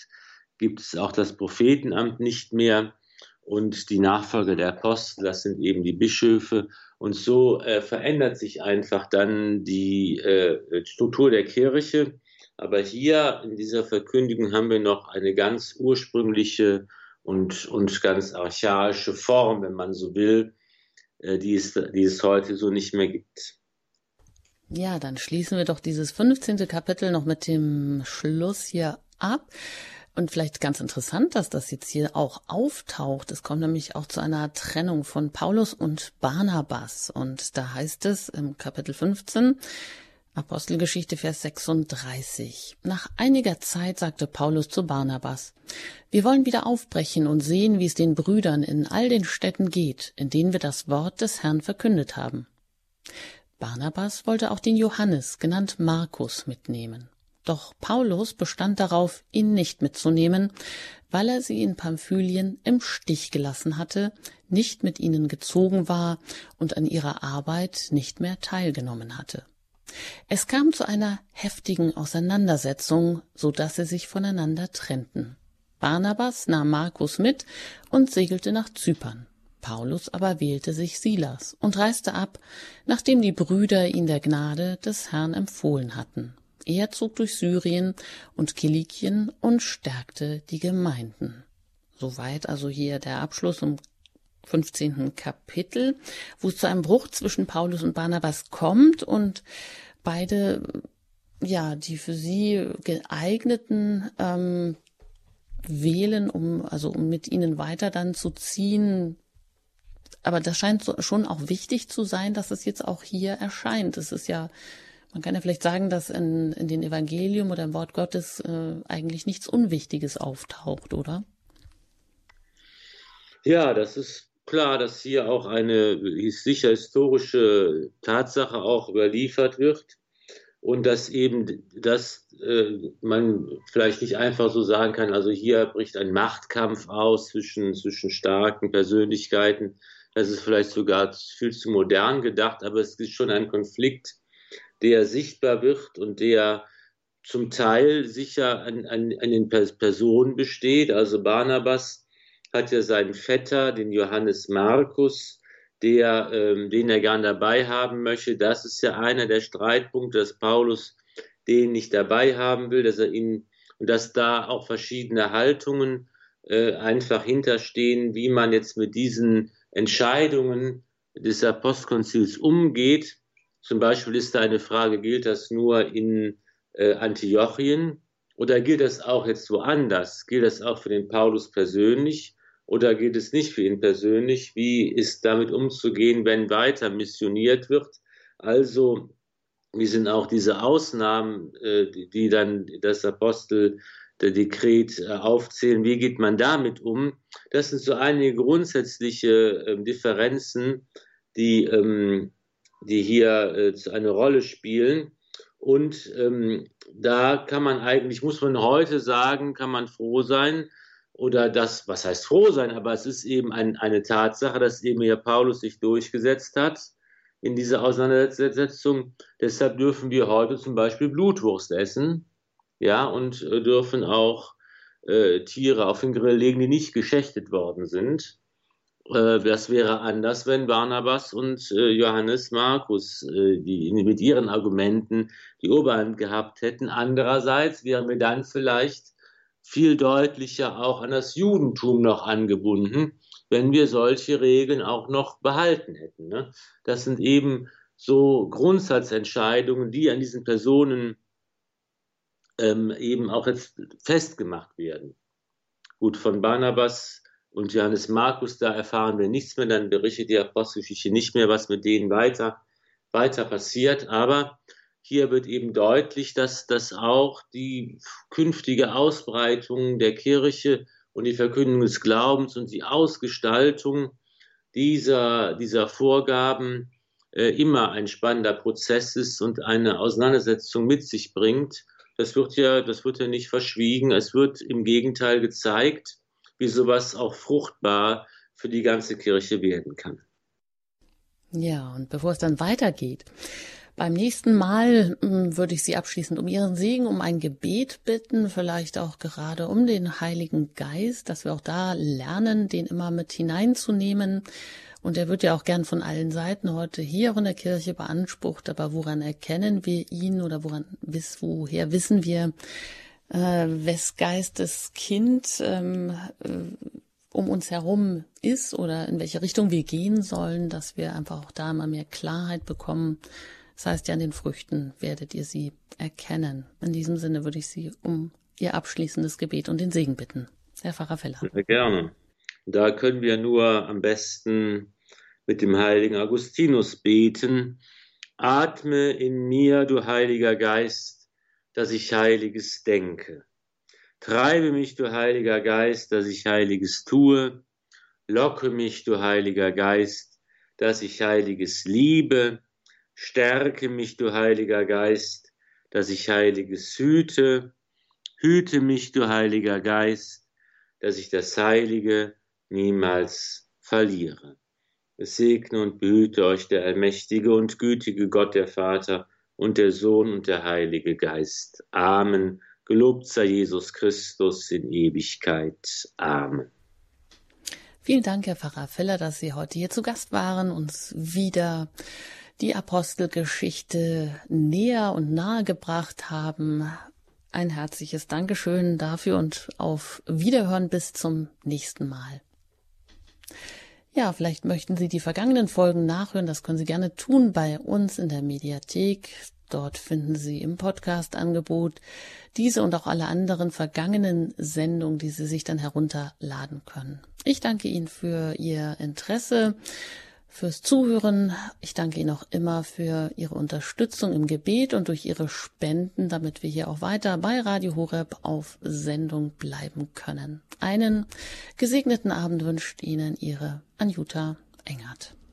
gibt es auch das Prophetenamt nicht mehr und die Nachfolger der Apostel, das sind eben die Bischöfe. Und so äh, verändert sich einfach dann die äh, Struktur der Kirche. Aber hier in dieser Verkündigung haben wir noch eine ganz ursprüngliche und, und ganz archaische Form, wenn man so will, äh, die, es, die es heute so nicht mehr gibt. Ja, dann schließen wir doch dieses 15. Kapitel noch mit dem Schluss hier ab. Und vielleicht ganz interessant, dass das jetzt hier auch auftaucht. Es kommt nämlich auch zu einer Trennung von Paulus und Barnabas. Und da heißt es im Kapitel 15, Apostelgeschichte Vers 36. Nach einiger Zeit sagte Paulus zu Barnabas, wir wollen wieder aufbrechen und sehen, wie es den Brüdern in all den Städten geht, in denen wir das Wort des Herrn verkündet haben. Barnabas wollte auch den Johannes, genannt Markus, mitnehmen. Doch Paulus bestand darauf, ihn nicht mitzunehmen, weil er sie in Pamphylien im Stich gelassen hatte, nicht mit ihnen gezogen war und an ihrer Arbeit nicht mehr teilgenommen hatte. Es kam zu einer heftigen Auseinandersetzung, so dass sie sich voneinander trennten. Barnabas nahm Markus mit und segelte nach Zypern. Paulus aber wählte sich Silas und reiste ab, nachdem die Brüder ihn der Gnade des Herrn empfohlen hatten. Er zog durch Syrien und Kilikien und stärkte die Gemeinden. Soweit also hier der Abschluss im 15. Kapitel, wo es zu einem Bruch zwischen Paulus und Barnabas kommt und beide, ja, die für sie geeigneten ähm, wählen, um, also um mit ihnen weiter dann zu ziehen. Aber das scheint so, schon auch wichtig zu sein, dass es jetzt auch hier erscheint. Es ist ja, man kann ja vielleicht sagen, dass in, in den Evangelium oder im Wort Gottes äh, eigentlich nichts Unwichtiges auftaucht, oder? Ja, das ist klar, dass hier auch eine sicher historische Tatsache auch überliefert wird und dass eben das äh, man vielleicht nicht einfach so sagen kann, also hier bricht ein Machtkampf aus zwischen, zwischen starken Persönlichkeiten. Das ist vielleicht sogar viel zu modern gedacht, aber es ist schon ein Konflikt, der sichtbar wird und der zum Teil sicher an, an, an den Personen besteht. Also Barnabas hat ja seinen Vetter, den Johannes Markus, der, ähm, den er gern dabei haben möchte. Das ist ja einer der Streitpunkte, dass Paulus den nicht dabei haben will, dass er ihn und dass da auch verschiedene Haltungen äh, einfach hinterstehen, wie man jetzt mit diesen Entscheidungen des Apostelkonzils umgeht. Zum Beispiel ist da eine Frage, gilt das nur in äh, Antiochien oder gilt das auch jetzt woanders? Gilt das auch für den Paulus persönlich? Oder geht es nicht für ihn persönlich? Wie ist damit umzugehen, wenn weiter missioniert wird? Also, wie sind auch diese Ausnahmen, äh, die dann das Apostel der Dekret äh, aufzählen? Wie geht man damit um? Das sind so einige grundsätzliche ähm, Differenzen, die, ähm, die hier äh, eine Rolle spielen. Und ähm, da kann man eigentlich, muss man heute sagen, kann man froh sein, oder das, was heißt froh sein, aber es ist eben ein, eine Tatsache, dass eben hier Paulus sich durchgesetzt hat in dieser Auseinandersetzung. Deshalb dürfen wir heute zum Beispiel Blutwurst essen, ja, und äh, dürfen auch äh, Tiere auf den Grill legen, die nicht geschächtet worden sind. Äh, das wäre anders, wenn Barnabas und äh, Johannes Markus äh, die, mit ihren Argumenten die Oberhand gehabt hätten. Andererseits wären wir dann vielleicht viel deutlicher auch an das Judentum noch angebunden, wenn wir solche Regeln auch noch behalten hätten. Ne? Das sind eben so Grundsatzentscheidungen, die an diesen Personen ähm, eben auch jetzt festgemacht werden. Gut, von Barnabas und Johannes Markus, da erfahren wir nichts mehr, dann berichtet die Apostelgeschichte nicht mehr, was mit denen weiter, weiter passiert. Aber hier wird eben deutlich, dass, dass auch die künftige Ausbreitung der Kirche und die Verkündung des Glaubens und die Ausgestaltung dieser, dieser Vorgaben äh, immer ein spannender Prozess ist und eine Auseinandersetzung mit sich bringt. Das wird ja, das wird ja nicht verschwiegen. Es wird im Gegenteil gezeigt, wie sowas auch fruchtbar für die ganze Kirche werden kann. Ja, und bevor es dann weitergeht, beim nächsten Mal hm, würde ich Sie abschließend um Ihren Segen, um ein Gebet bitten, vielleicht auch gerade um den Heiligen Geist, dass wir auch da lernen, den immer mit hineinzunehmen. Und er wird ja auch gern von allen Seiten heute hier in der Kirche beansprucht, aber woran erkennen wir ihn oder woran, woher wissen wir, äh, wes Geistes Kind ähm, äh, um uns herum ist oder in welche Richtung wir gehen sollen, dass wir einfach auch da mal mehr Klarheit bekommen. Das heißt ja, an den Früchten werdet ihr sie erkennen. In diesem Sinne würde ich Sie um Ihr abschließendes Gebet und den Segen bitten. Herr Pfarrer Feller. Sehr gerne. Da können wir nur am besten mit dem heiligen Augustinus beten. Atme in mir, du heiliger Geist, dass ich Heiliges denke. Treibe mich, du Heiliger Geist, dass ich Heiliges tue. Locke mich, du Heiliger Geist, dass ich Heiliges liebe. Stärke mich, du Heiliger Geist, dass ich Heiliges hüte. Hüte mich, du Heiliger Geist, dass ich das Heilige niemals verliere. Es segne und behüte euch der allmächtige und gütige Gott, der Vater, und der Sohn und der Heilige Geist. Amen. Gelobt sei Jesus Christus in Ewigkeit. Amen. Vielen Dank, Herr Pfarrer Feller, dass Sie heute hier zu Gast waren, uns wieder die Apostelgeschichte näher und nahe gebracht haben. Ein herzliches Dankeschön dafür und auf Wiederhören bis zum nächsten Mal. Ja, vielleicht möchten Sie die vergangenen Folgen nachhören. Das können Sie gerne tun bei uns in der Mediathek. Dort finden Sie im Podcast-Angebot diese und auch alle anderen vergangenen Sendungen, die Sie sich dann herunterladen können. Ich danke Ihnen für Ihr Interesse, fürs Zuhören. Ich danke Ihnen auch immer für Ihre Unterstützung im Gebet und durch Ihre Spenden, damit wir hier auch weiter bei Radio Horeb auf Sendung bleiben können. Einen gesegneten Abend wünscht Ihnen Ihre Anjuta Engert.